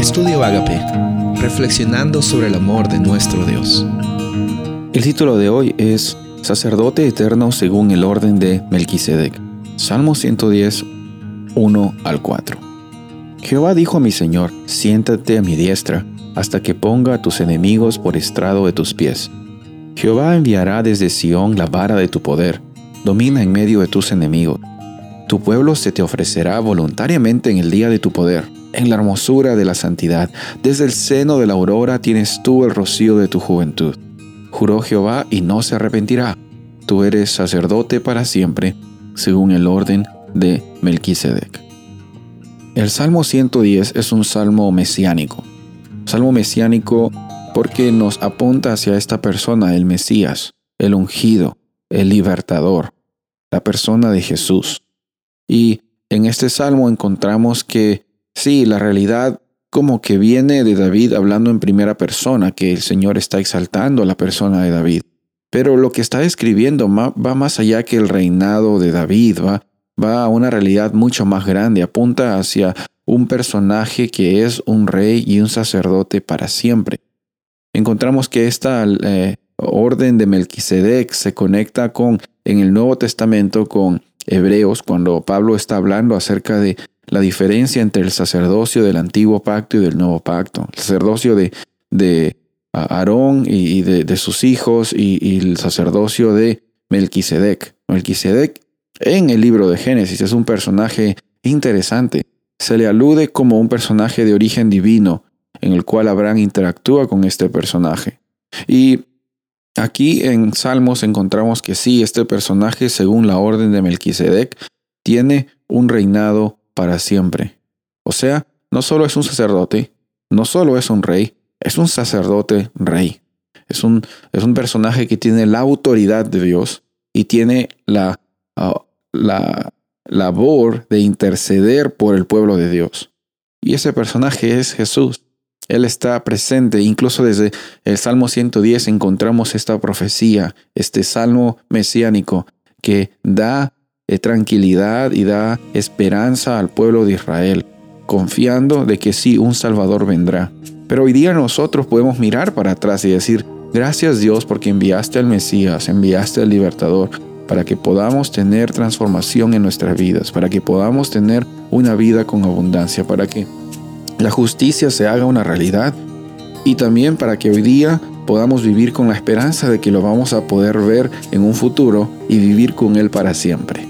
Estudio Agape, reflexionando sobre el amor de nuestro Dios. El título de hoy es Sacerdote Eterno según el orden de Melquisedec. Salmo 110, 1 al 4. Jehová dijo a mi Señor, siéntate a mi diestra, hasta que ponga a tus enemigos por estrado de tus pies. Jehová enviará desde Sión la vara de tu poder, domina en medio de tus enemigos. Tu pueblo se te ofrecerá voluntariamente en el día de tu poder en la hermosura de la santidad. Desde el seno de la aurora tienes tú el rocío de tu juventud. Juró Jehová y no se arrepentirá. Tú eres sacerdote para siempre, según el orden de Melquisedec. El Salmo 110 es un salmo mesiánico. Salmo mesiánico porque nos apunta hacia esta persona, el Mesías, el ungido, el libertador, la persona de Jesús. Y en este salmo encontramos que Sí, la realidad como que viene de David hablando en primera persona, que el Señor está exaltando a la persona de David. Pero lo que está escribiendo va más allá que el reinado de David, va, va a una realidad mucho más grande, apunta hacia un personaje que es un rey y un sacerdote para siempre. Encontramos que esta eh, orden de Melquisedec se conecta con en el Nuevo Testamento con Hebreos cuando Pablo está hablando acerca de la diferencia entre el sacerdocio del antiguo pacto y del nuevo pacto. El sacerdocio de, de Aarón y de, sus hijos y, el sacerdocio de Melquisedec. Melquisedec en el libro de Génesis es un personaje interesante. Se le alude como un personaje de origen divino en el cual Abraham interactúa con este personaje. Y aquí en Salmos encontramos que sí, este personaje, según la orden de Melquisedec, tiene un reinado para siempre. O sea, no solo es un sacerdote, no solo es un rey, es un sacerdote rey. Es un, es un personaje que tiene la autoridad de Dios y tiene la, ah, la labor de interceder por el pueblo de Dios. Y ese personaje es Jesús. Él está presente, incluso desde el Salmo 110 encontramos esta profecía, este salmo mesiánico que da tranquilidad y da esperanza al pueblo de Israel, confiando de que sí, un Salvador vendrá. Pero hoy día nosotros podemos mirar para atrás y decir, gracias Dios porque enviaste al Mesías, enviaste al Libertador, para que podamos tener transformación en nuestras vidas, para que podamos tener una vida con abundancia, para que la justicia se haga una realidad y también para que hoy día podamos vivir con la esperanza de que lo vamos a poder ver en un futuro y vivir con Él para siempre.